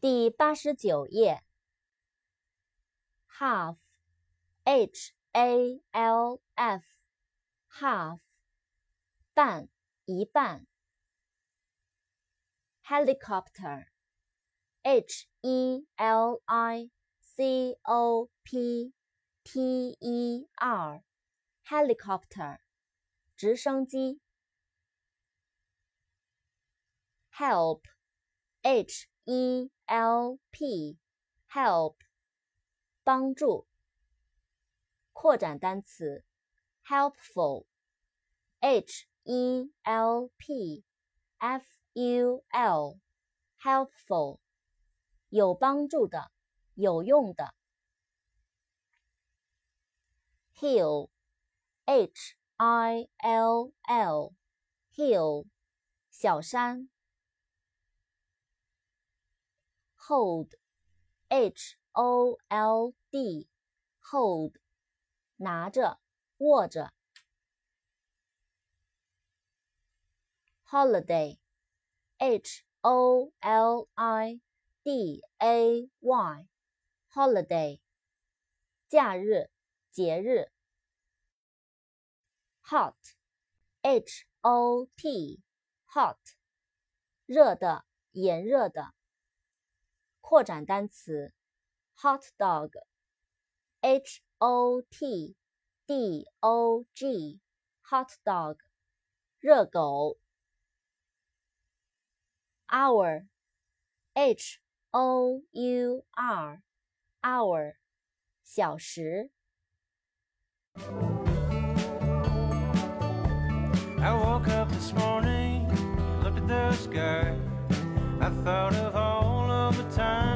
第八十九页。half，h a l f，half，半，一半。helicopter，h e l i c o p t e r，helicopter，直升机。help，h e l p，help，帮助。扩展单词，helpful，h e l p f u l，helpful，有帮助的，有用的。hill，h i l l，hill，小山。hold，h o l d，hold，拿着，握着。holiday，h o l i d a y，holiday，假日，节日。hot，h o t，hot，热的，炎热的。 扩展单词：hot dog，h o t d o g，hot dog，热狗；hour，h o u r，hour，小时。I woke up this morning, looked at the sky. I thought of summertime.